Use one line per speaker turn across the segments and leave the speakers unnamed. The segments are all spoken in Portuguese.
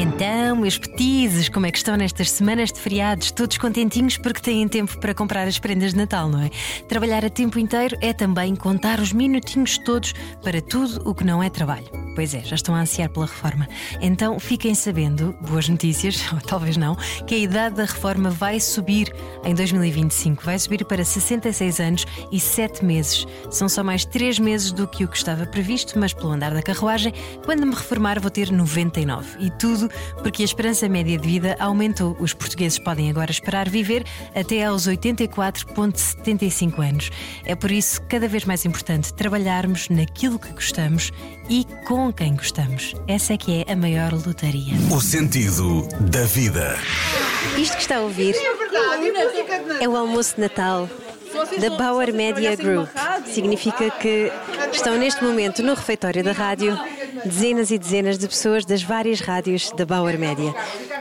Então, meus petizes, como é que estão nestas semanas de feriados? Todos contentinhos porque têm tempo para comprar as prendas de Natal, não é? Trabalhar a tempo inteiro é também contar os minutinhos todos para tudo o que não é trabalho. Pois é, já estão a ansiar pela reforma. Então fiquem sabendo, boas notícias, ou talvez não, que a idade da reforma vai subir em 2025. Vai subir para 66 anos e 7 meses. São só mais 3 meses do que o que estava previsto, mas pelo andar da carruagem, quando me reformar vou ter 99. E tudo porque a esperança média de vida aumentou. Os portugueses podem agora esperar viver até aos 84,75 anos. É por isso cada vez mais importante trabalharmos naquilo que gostamos e com quem gostamos. Essa é que é a maior lotaria.
O sentido da vida.
Isto que está a ouvir é o almoço de Natal da Bauer Media Group. Significa que estão neste momento no refeitório da rádio dezenas e dezenas de pessoas das várias rádios da Bauer Média.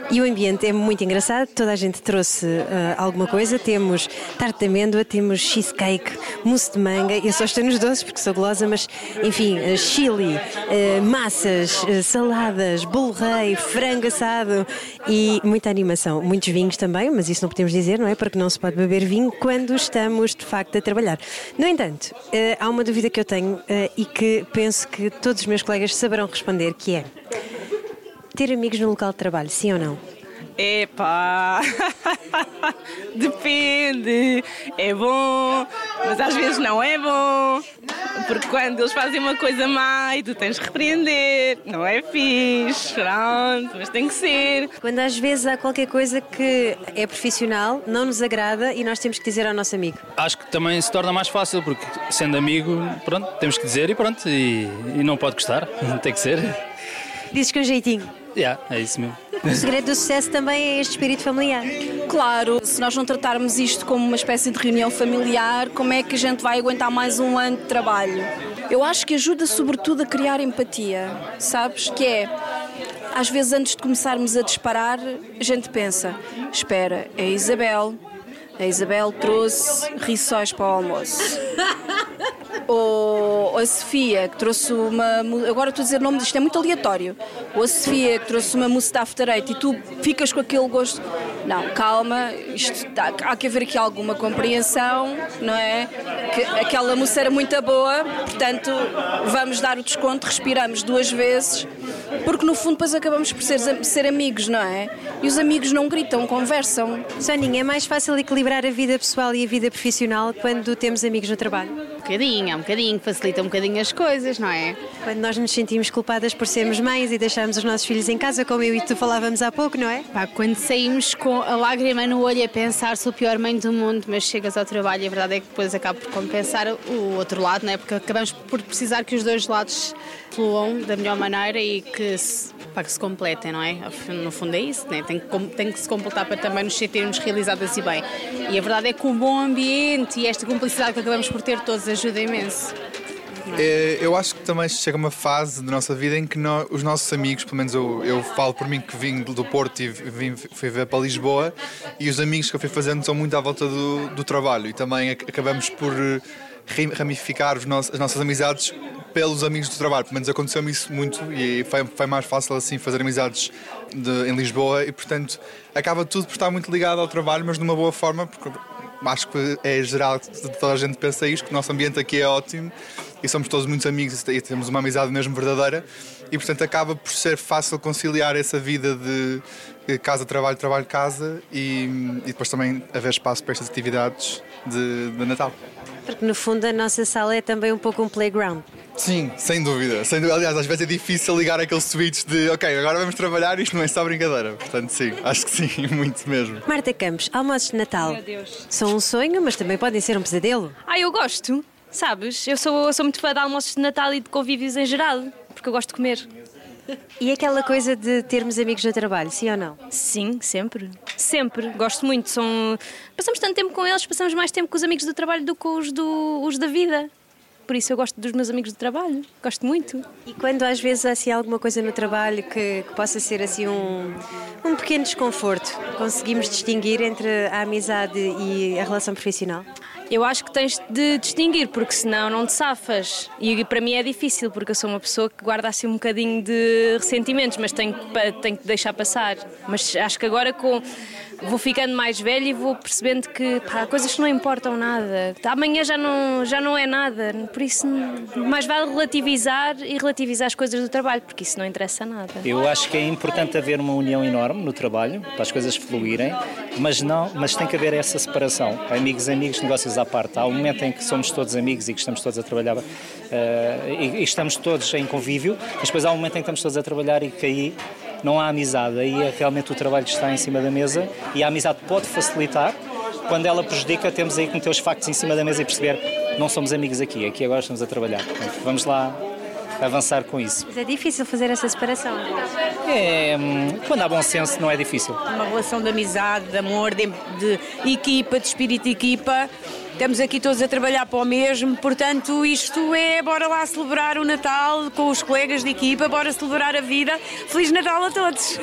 E o ambiente é muito engraçado, toda a gente trouxe uh, alguma coisa. Temos tarte de amêndoa, temos cheesecake, mousse de manga. Eu só estou nos doces porque sou golosa, mas enfim, uh, chili, uh, massas, saladas, bolo rei, frango assado e muita animação. Muitos vinhos também, mas isso não podemos dizer, não é? Porque não se pode beber vinho quando estamos de facto a trabalhar. No entanto, há uma dúvida que eu tenho e que penso que todos os meus colegas saberão responder, que é ter amigos no local de trabalho, sim ou não?
Epá, depende. É bom, mas às vezes não é bom. Porque quando eles fazem uma coisa má e tu tens de repreender, não é fixe, pronto, mas tem que ser.
Quando às vezes há qualquer coisa que é profissional, não nos agrada e nós temos que dizer ao nosso amigo.
Acho que também se torna mais fácil, porque sendo amigo, pronto, temos que dizer e pronto, e, e não pode gostar, tem que ser.
Dizes com jeitinho.
Yeah, é isso mesmo.
O segredo do sucesso também é este espírito familiar.
Claro, se nós não tratarmos isto como uma espécie de reunião familiar, como é que a gente vai aguentar mais um ano de trabalho? Eu acho que ajuda sobretudo a criar empatia, sabes? Que é, às vezes antes de começarmos a disparar, a gente pensa, espera, é a Isabel, a Isabel trouxe rissóis para o almoço. ou a Sofia, que trouxe uma. Agora estou a dizer nome, isto é muito aleatório. Ou a Sofia, que trouxe uma mousse de eight e tu ficas com aquele gosto. Não, calma, isto, há que haver aqui alguma compreensão, não é? Que aquela mousse era muito boa, portanto vamos dar o desconto, respiramos duas vezes, porque no fundo depois acabamos por ser, ser amigos, não é? E os amigos não gritam, conversam.
Soninha, é mais fácil equilibrar a vida pessoal e a vida profissional quando temos amigos no trabalho?
Um bocadinho, um bocadinho, facilita um bocadinho as coisas, não é?
Quando nós nos sentimos culpadas por sermos mães e deixarmos os nossos filhos em casa, como eu e tu falávamos há pouco, não é?
Pá, quando saímos com a lágrima no olho a pensar sou a pior mãe do mundo, mas chegas ao trabalho e a verdade é que depois acaba por compensar o outro lado, não é? Porque acabamos por precisar que os dois lados fluam da melhor maneira e que se, pá, que se completem, não é? No fundo é isso, né? tem, que, tem que se completar para também nos sentirmos realizadas e bem. E a verdade é que o bom ambiente e esta cumplicidade que acabamos por ter todos ajuda imenso.
É, eu acho que também chega uma fase da nossa vida em que nós, os nossos amigos, pelo menos eu, eu falo por mim que vim do Porto e vim, fui ver para Lisboa, e os amigos que eu fui fazendo são muito à volta do, do trabalho e também acabamos por eh, ramificar nossos, as nossas amizades pelos amigos do trabalho. Pelo menos aconteceu-me isso muito e foi, foi mais fácil assim fazer amizades de, em Lisboa e, portanto, acaba tudo por estar muito ligado ao trabalho, mas de uma boa forma, porque acho que é geral, toda a gente pensa isto, que o nosso ambiente aqui é ótimo e somos todos muitos amigos e temos uma amizade mesmo verdadeira. E portanto acaba por ser fácil conciliar essa vida de casa, trabalho, trabalho, casa e, e depois também haver espaço para estas atividades de, de Natal.
Porque no fundo a nossa sala é também um pouco um playground.
Sim, sem dúvida. Sem dúvida. Aliás, às vezes é difícil ligar aquele switch de ok, agora vamos trabalhar, isto não é só brincadeira. Portanto, sim, acho que sim, muito mesmo.
Marta Campos, almoços de Natal. Meu Deus. São um sonho, mas também podem ser um pesadelo.
Ah, eu gosto, sabes? Eu sou, eu sou muito fã de almoços de Natal e de convívios em geral, porque eu gosto de comer.
E aquela coisa de termos amigos no trabalho, sim ou não?
Sim, sempre. Sempre. Gosto muito. São... Passamos tanto tempo com eles, passamos mais tempo com os amigos do trabalho do que os, do... os da vida. por isso eu gosto dos meus amigos de trabalho, gosto muito.
E quando às vezes há assim, alguma coisa no trabalho que, que possa ser assim um, um pequeno desconforto, conseguimos distinguir entre a amizade e a relação profissional?
Eu acho que tens de distinguir, porque senão não te safas. E para mim é difícil, porque eu sou uma pessoa que guarda assim um bocadinho de ressentimentos, mas tenho, tenho que deixar passar. Mas acho que agora com vou ficando mais velha e vou percebendo que pá, coisas que não importam nada. Amanhã já não, já não é nada. Por isso, mais vale relativizar e relativizar as coisas do trabalho, porque isso não interessa nada.
Eu acho que é importante haver uma união enorme no trabalho, para as coisas fluírem, mas, não, mas tem que haver essa separação. Amigos, amigos, negócios à parte. Há um momento em que somos todos amigos e que estamos todos a trabalhar uh, e, e estamos todos em convívio, mas depois há um momento em que estamos todos a trabalhar e que aí não há amizade. Aí é realmente o trabalho que está em cima da mesa e a amizade pode facilitar. Quando ela prejudica, temos aí que meter os factos em cima da mesa e perceber não somos amigos aqui, aqui agora estamos a trabalhar. vamos lá avançar com isso.
Mas é difícil fazer essa separação.
É, hum, quando há bom senso não é difícil.
Uma relação de amizade, de amor, de, de equipa, de espírito de equipa Estamos aqui todos a trabalhar para o mesmo, portanto, isto é bora lá celebrar o Natal com os colegas de equipa, bora celebrar a vida. Feliz Natal a todos!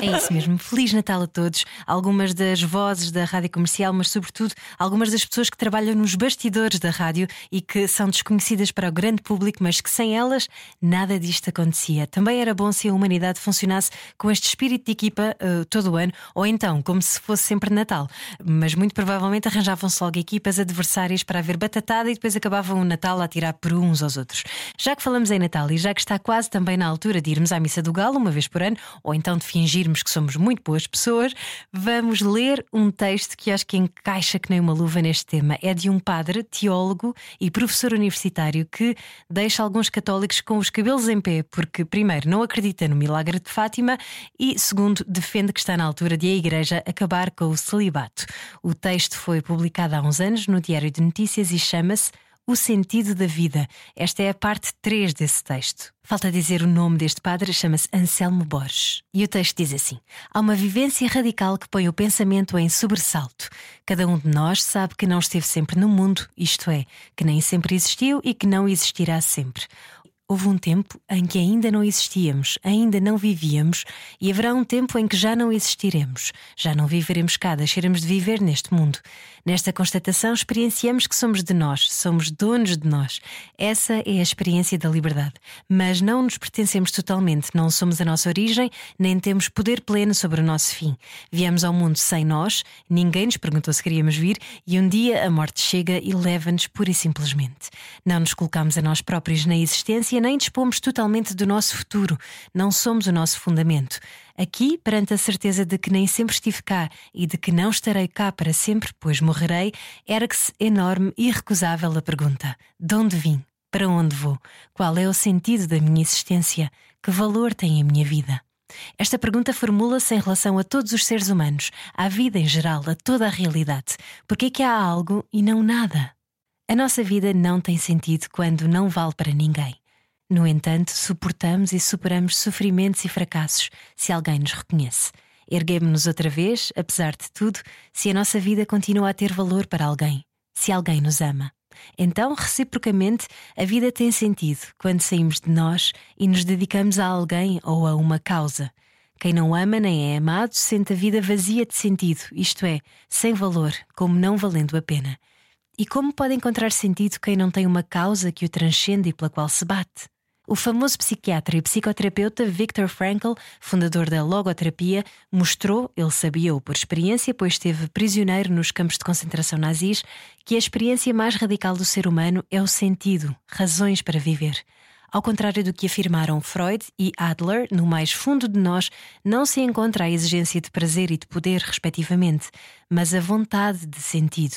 É isso mesmo, Feliz Natal a todos. Algumas das vozes da rádio comercial, mas sobretudo algumas das pessoas que trabalham nos bastidores da rádio e que são desconhecidas para o grande público, mas que sem elas nada disto acontecia. Também era bom se a humanidade funcionasse com este espírito de equipa uh, todo o ano, ou então como se fosse sempre Natal. Mas muito provavelmente arranjavam-se logo equipas adversárias para haver batatada e depois acabavam o Natal a tirar por uns aos outros. Já que falamos em Natal e já que está quase também na altura de irmos à Missa do Galo uma vez por ano, ou então de fingirmos que somos muito boas pessoas, vamos ler um texto que acho que encaixa que nem uma luva neste tema. É de um padre, teólogo e professor universitário que deixa alguns católicos com os cabelos em pé, porque, primeiro, não acredita no milagre de Fátima e, segundo, defende que está na altura de a Igreja acabar com o celibato. O texto foi publicado há uns anos no Diário de Notícias e chama-se O Sentido da Vida. Esta é a parte 3 desse texto. Falta dizer o nome deste padre, chama-se Anselmo Borges. E o texto diz assim: Há uma vivência radical que põe o pensamento em sobressalto. Cada um de nós sabe que não esteve sempre no mundo, isto é, que nem sempre existiu e que não existirá sempre. Houve um tempo em que ainda não existíamos, ainda não vivíamos, e haverá um tempo em que já não existiremos, já não viveremos cá, deixaremos de viver neste mundo. Nesta constatação, experienciamos que somos de nós, somos donos de nós. Essa é a experiência da liberdade. Mas não nos pertencemos totalmente, não somos a nossa origem, nem temos poder pleno sobre o nosso fim. Viemos ao mundo sem nós, ninguém nos perguntou se queríamos vir, e um dia a morte chega e leva-nos pura e simplesmente. Não nos colocamos a nós próprios na existência, nem dispomos totalmente do nosso futuro. Não somos o nosso fundamento. Aqui, perante a certeza de que nem sempre estive cá e de que não estarei cá para sempre, pois morrerei, ergue-se enorme e irrecusável a pergunta: de onde vim? Para onde vou? Qual é o sentido da minha existência? Que valor tem a minha vida? Esta pergunta formula-se em relação a todos os seres humanos, à vida em geral, a toda a realidade. Porque é que há algo e não nada? A nossa vida não tem sentido quando não vale para ninguém. No entanto, suportamos e superamos sofrimentos e fracassos se alguém nos reconhece. Erguemos-nos outra vez, apesar de tudo, se a nossa vida continua a ter valor para alguém, se alguém nos ama. Então, reciprocamente, a vida tem sentido quando saímos de nós e nos dedicamos a alguém ou a uma causa. Quem não ama nem é amado sente a vida vazia de sentido, isto é, sem valor, como não valendo a pena. E como pode encontrar sentido quem não tem uma causa que o transcende e pela qual se bate? O famoso psiquiatra e psicoterapeuta Viktor Frankl, fundador da logoterapia, mostrou, ele sabia-o por experiência, pois esteve prisioneiro nos campos de concentração nazis, que a experiência mais radical do ser humano é o sentido, razões para viver. Ao contrário do que afirmaram Freud e Adler, no mais fundo de nós não se encontra a exigência de prazer e de poder, respectivamente, mas a vontade de sentido.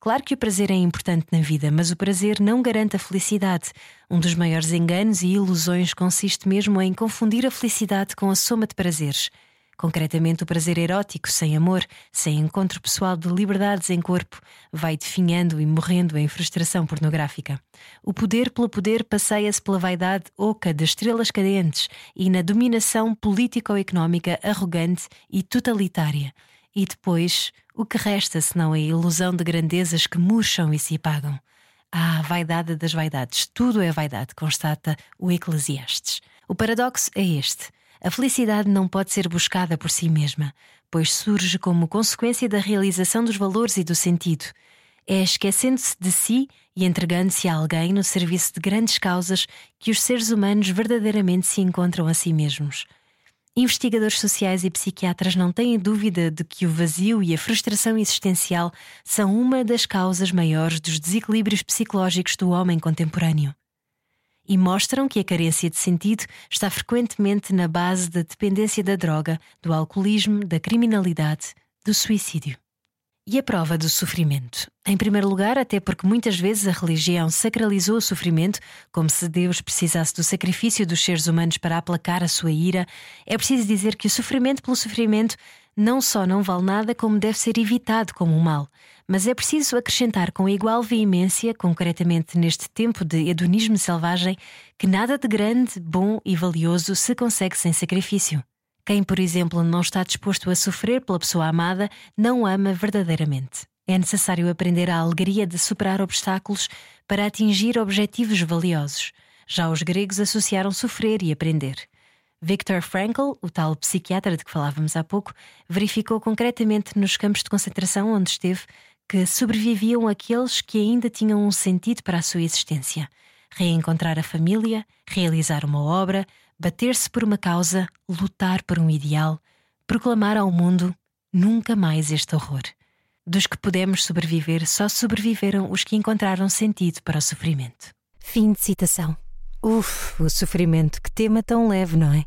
Claro que o prazer é importante na vida, mas o prazer não garante a felicidade. Um dos maiores enganos e ilusões consiste mesmo em confundir a felicidade com a soma de prazeres. Concretamente, o prazer erótico, sem amor, sem encontro pessoal de liberdades em corpo, vai definhando e morrendo em frustração pornográfica. O poder pelo poder passeia-se pela vaidade oca das estrelas cadentes e na dominação político-económica arrogante e totalitária. E depois, o que resta senão a ilusão de grandezas que murcham e se apagam? Ah, vaidade das vaidades, tudo é vaidade, constata o Eclesiastes. O paradoxo é este: a felicidade não pode ser buscada por si mesma, pois surge como consequência da realização dos valores e do sentido. É esquecendo-se de si e entregando-se a alguém no serviço de grandes causas que os seres humanos verdadeiramente se encontram a si mesmos. Investigadores sociais e psiquiatras não têm dúvida de que o vazio e a frustração existencial são uma das causas maiores dos desequilíbrios psicológicos do homem contemporâneo. E mostram que a carência de sentido está frequentemente na base da dependência da droga, do alcoolismo, da criminalidade, do suicídio. E a prova do sofrimento? Em primeiro lugar, até porque muitas vezes a religião sacralizou o sofrimento, como se Deus precisasse do sacrifício dos seres humanos para aplacar a sua ira, é preciso dizer que o sofrimento pelo sofrimento não só não vale nada, como deve ser evitado como um mal. Mas é preciso acrescentar com igual veemência, concretamente neste tempo de hedonismo selvagem, que nada de grande, bom e valioso se consegue sem sacrifício. Quem, por exemplo, não está disposto a sofrer pela pessoa amada, não ama verdadeiramente. É necessário aprender a alegria de superar obstáculos para atingir objetivos valiosos. Já os gregos associaram sofrer e aprender. Viktor Frankl, o tal psiquiatra de que falávamos há pouco, verificou concretamente nos campos de concentração onde esteve que sobreviviam aqueles que ainda tinham um sentido para a sua existência. Reencontrar a família, realizar uma obra, bater-se por uma causa, lutar por um ideal, proclamar ao mundo nunca mais este horror. Dos que podemos sobreviver, só sobreviveram os que encontraram sentido para o sofrimento. Fim de citação. Uf, o sofrimento, que tema tão leve, não é?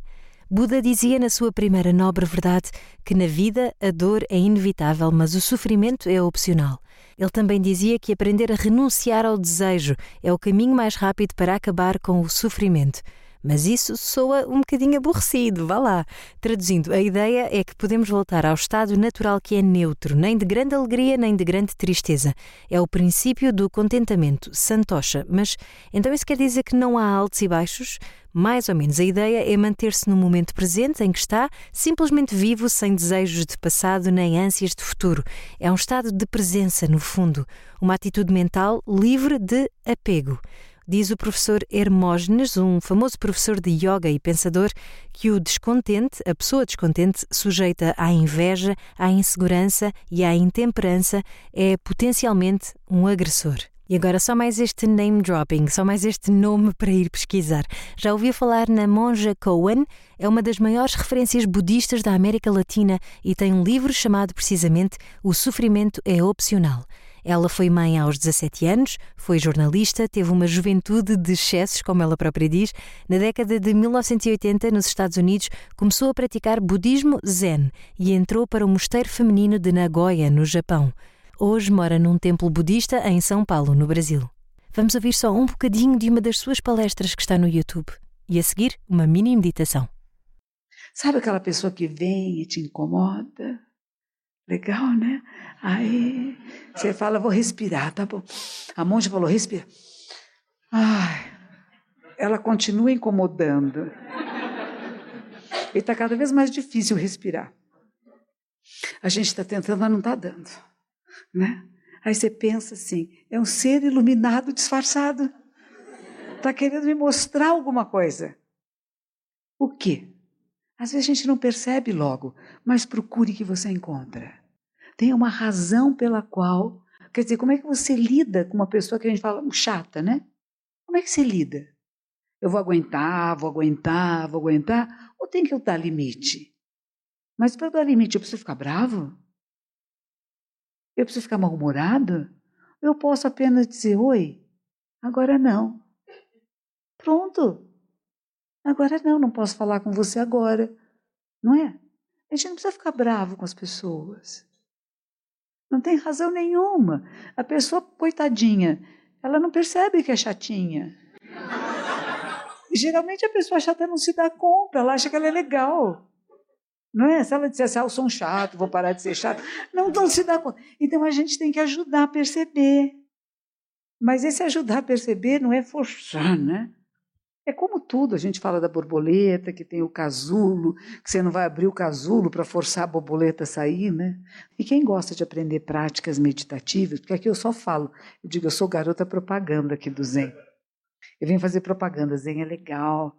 Buda dizia na sua primeira nobre verdade que na vida a dor é inevitável, mas o sofrimento é opcional. Ele também dizia que aprender a renunciar ao desejo é o caminho mais rápido para acabar com o sofrimento. Mas isso soa um bocadinho aborrecido, vá lá. Traduzindo, a ideia é que podemos voltar ao estado natural que é neutro, nem de grande alegria nem de grande tristeza. É o princípio do contentamento, santosha. Mas então isso quer dizer que não há altos e baixos? Mais ou menos a ideia é manter-se no momento presente em que está, simplesmente vivo, sem desejos de passado nem ânsias de futuro. É um estado de presença, no fundo, uma atitude mental livre de apego. Diz o professor Hermógenes, um famoso professor de yoga e pensador, que o descontente, a pessoa descontente, sujeita à inveja, à insegurança e à intemperança, é potencialmente um agressor. E agora só mais este name dropping, só mais este nome para ir pesquisar. Já ouviu falar na Monja Cohen? É uma das maiores referências budistas da América Latina e tem um livro chamado precisamente O Sofrimento é Opcional. Ela foi mãe aos 17 anos, foi jornalista, teve uma juventude de excessos, como ela própria diz. Na década de 1980, nos Estados Unidos, começou a praticar budismo zen e entrou para o mosteiro feminino de Nagoya, no Japão. Hoje mora num templo budista em São Paulo, no Brasil. Vamos ouvir só um bocadinho de uma das suas palestras que está no YouTube. E a seguir, uma mini meditação.
Sabe aquela pessoa que vem e te incomoda? Legal, né? Aí você fala, vou respirar, tá bom. A monja falou, respira. Ai, ela continua incomodando. E está cada vez mais difícil respirar. A gente está tentando, mas não está dando. Né? Aí você pensa assim: é um ser iluminado disfarçado. Está querendo me mostrar alguma coisa. O quê? Às vezes a gente não percebe logo, mas procure que você encontra tem uma razão pela qual. Quer dizer, como é que você lida com uma pessoa que a gente fala chata, né? Como é que você lida? Eu vou aguentar, vou aguentar, vou aguentar, ou tem que eu dar limite? Mas para dar limite, eu preciso ficar bravo? Eu preciso ficar mal-humorado? Eu posso apenas dizer oi? Agora não. Pronto. Agora não, não posso falar com você agora. Não é? A gente não precisa ficar bravo com as pessoas. Não tem razão nenhuma. A pessoa, coitadinha, ela não percebe que é chatinha. Geralmente a pessoa chata não se dá conta, ela acha que ela é legal. Não é? Se ela dissesse, ah, eu sou um chato, vou parar de ser chato. Não, não se dá conta. Então a gente tem que ajudar a perceber. Mas esse ajudar a perceber não é forçar, né? Tudo. A gente fala da borboleta, que tem o casulo, que você não vai abrir o casulo para forçar a borboleta a sair, né? E quem gosta de aprender práticas meditativas, porque aqui eu só falo, eu digo, eu sou garota propaganda aqui do Zen. Eu venho fazer propaganda, Zen é legal,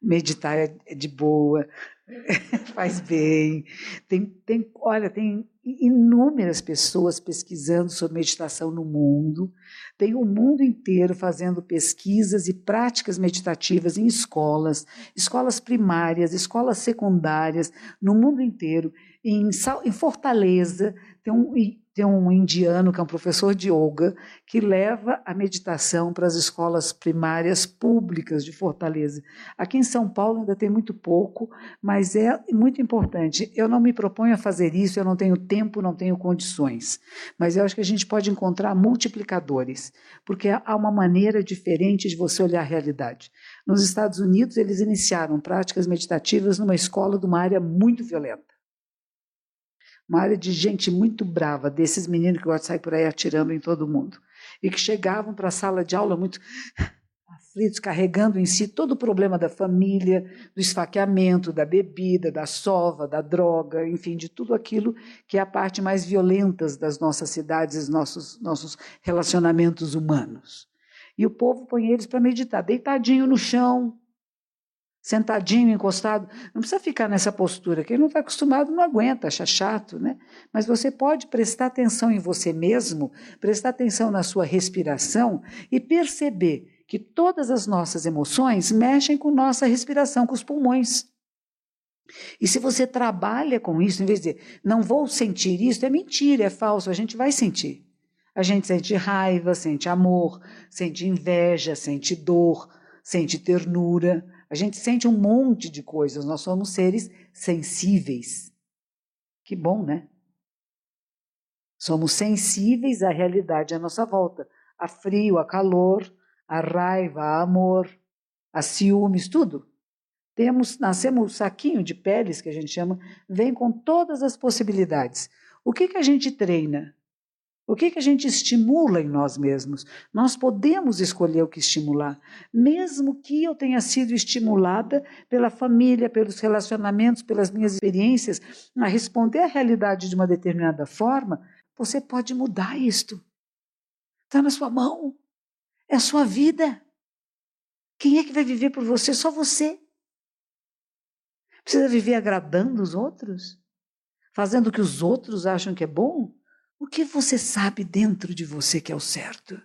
meditar é de boa, faz bem. Tem, tem, olha, tem inúmeras pessoas pesquisando sobre meditação no mundo. Tem o mundo inteiro fazendo pesquisas e práticas meditativas em escolas, escolas primárias, escolas secundárias, no mundo inteiro. Em, em Fortaleza, tem um, tem um indiano que é um professor de yoga que leva a meditação para as escolas primárias públicas de Fortaleza. Aqui em São Paulo ainda tem muito pouco, mas é muito importante. Eu não me proponho a fazer isso, eu não tenho tempo, não tenho condições. Mas eu acho que a gente pode encontrar multiplicadores, porque há uma maneira diferente de você olhar a realidade. Nos Estados Unidos, eles iniciaram práticas meditativas numa escola de uma área muito violenta uma área de gente muito brava, desses meninos que gostam de sair por aí atirando em todo mundo, e que chegavam para a sala de aula muito aflitos, carregando em si todo o problema da família, do esfaqueamento, da bebida, da sova, da droga, enfim, de tudo aquilo que é a parte mais violenta das nossas cidades, nossos, nossos relacionamentos humanos. E o povo põe eles para meditar, deitadinho no chão, sentadinho, encostado. Não precisa ficar nessa postura. Quem não está acostumado não aguenta, acha chato, né? Mas você pode prestar atenção em você mesmo, prestar atenção na sua respiração e perceber que todas as nossas emoções mexem com nossa respiração, com os pulmões. E se você trabalha com isso, em vez de dizer, não vou sentir isso, é mentira, é falso, a gente vai sentir. A gente sente raiva, sente amor, sente inveja, sente dor, sente ternura. A gente sente um monte de coisas, nós somos seres sensíveis. Que bom, né? Somos sensíveis à realidade à nossa volta, a frio, a calor, a raiva, a amor, a ciúmes, tudo. Temos, nascemos um saquinho de peles que a gente chama, vem com todas as possibilidades. O que que a gente treina? O que, que a gente estimula em nós mesmos? Nós podemos escolher o que estimular, mesmo que eu tenha sido estimulada pela família, pelos relacionamentos, pelas minhas experiências, a responder à realidade de uma determinada forma, você pode mudar isto. Está na sua mão. É a sua vida. Quem é que vai viver por você? Só você. Precisa viver agradando os outros? Fazendo o que os outros acham que é bom? O que você sabe dentro de você que é o certo?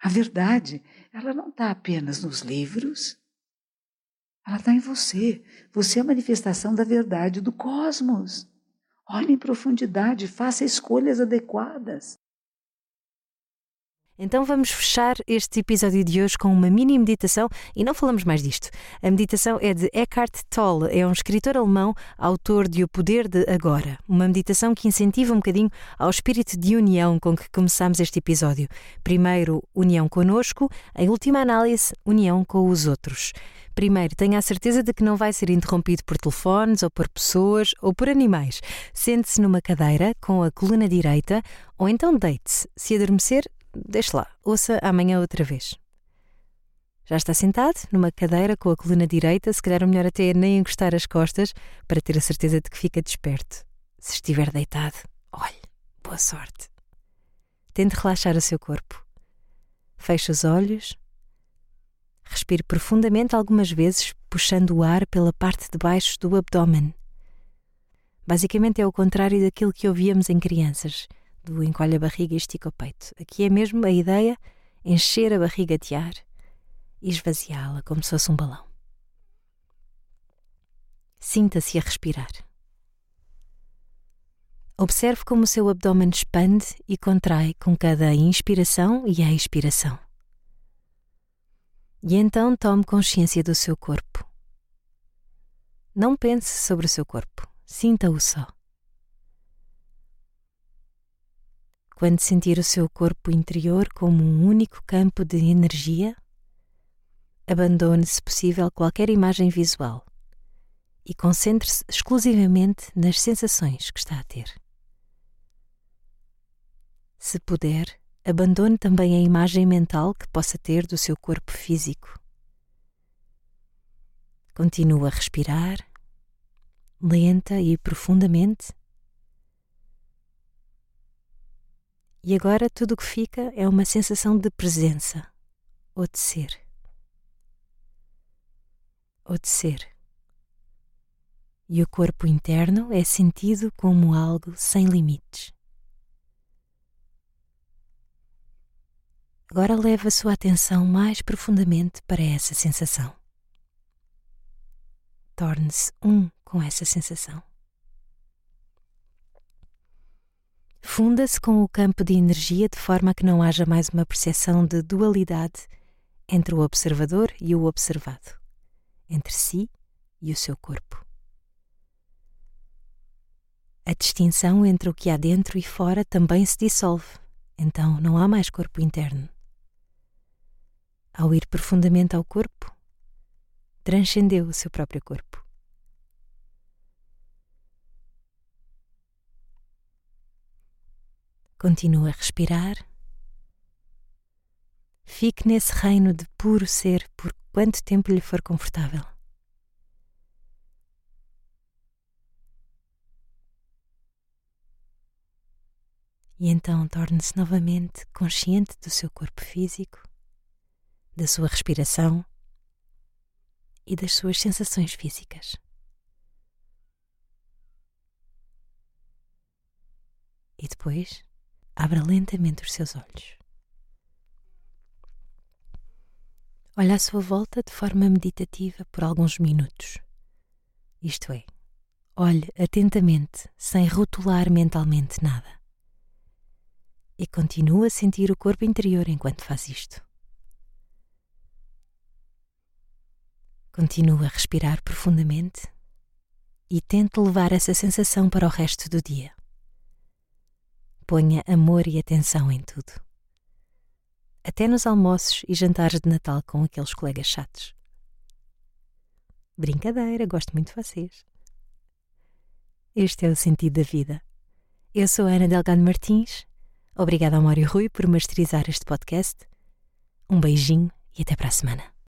A verdade, ela não está apenas nos livros. Ela está em você. Você é a manifestação da verdade do cosmos. Olhe em profundidade, faça escolhas adequadas.
Então vamos fechar este episódio de hoje com uma mini meditação e não falamos mais disto. A meditação é de Eckhart Tolle, é um escritor alemão, autor de O Poder de Agora. Uma meditação que incentiva um bocadinho ao espírito de união com que começamos este episódio. Primeiro, união conosco, em última análise, união com os outros. Primeiro, tenha a certeza de que não vai ser interrompido por telefones ou por pessoas ou por animais. Sente-se numa cadeira com a coluna direita ou então deite-se. Se adormecer, deixe lá, ouça amanhã outra vez. Já está sentado numa cadeira com a coluna direita, se calhar o melhor até é nem encostar as costas para ter a certeza de que fica desperto. Se estiver deitado, olhe, boa sorte. Tente relaxar o seu corpo. Feche os olhos. Respire profundamente algumas vezes, puxando o ar pela parte de baixo do abdômen. Basicamente é o contrário daquilo que ouvíamos em crianças do encolhe a barriga e estica o peito. Aqui é mesmo a ideia encher a barriga de ar e esvaziá-la como se fosse um balão. Sinta-se a respirar. Observe como o seu abdômen expande e contrai com cada inspiração e expiração. E então tome consciência do seu corpo. Não pense sobre o seu corpo, sinta-o só. Quando sentir o seu corpo interior como um único campo de energia, abandone, se possível, qualquer imagem visual e concentre-se exclusivamente nas sensações que está a ter. Se puder, abandone também a imagem mental que possa ter do seu corpo físico. Continua a respirar, lenta e profundamente. E agora tudo o que fica é uma sensação de presença, ou de ser. Ou de ser. E o corpo interno é sentido como algo sem limites. Agora leva a sua atenção mais profundamente para essa sensação. Torne-se um com essa sensação. Funda-se com o campo de energia de forma que não haja mais uma percepção de dualidade entre o observador e o observado, entre si e o seu corpo. A distinção entre o que há dentro e fora também se dissolve, então não há mais corpo interno. Ao ir profundamente ao corpo, transcendeu o seu próprio corpo. Continua a respirar. Fique nesse reino de puro ser por quanto tempo lhe for confortável. E então torne-se novamente consciente do seu corpo físico da sua respiração e das suas sensações físicas. E depois, abra lentamente os seus olhos. Olhe à sua volta de forma meditativa por alguns minutos. Isto é, olhe atentamente, sem rotular mentalmente nada. E continue a sentir o corpo interior enquanto faz isto. Continue a respirar profundamente e tente levar essa sensação para o resto do dia. Ponha amor e atenção em tudo. Até nos almoços e jantares de Natal com aqueles colegas chatos. Brincadeira, gosto muito de vocês. Este é o sentido da vida. Eu sou Ana Delgado Martins. Obrigada ao Mário Rui por masterizar este podcast. Um beijinho e até para a semana.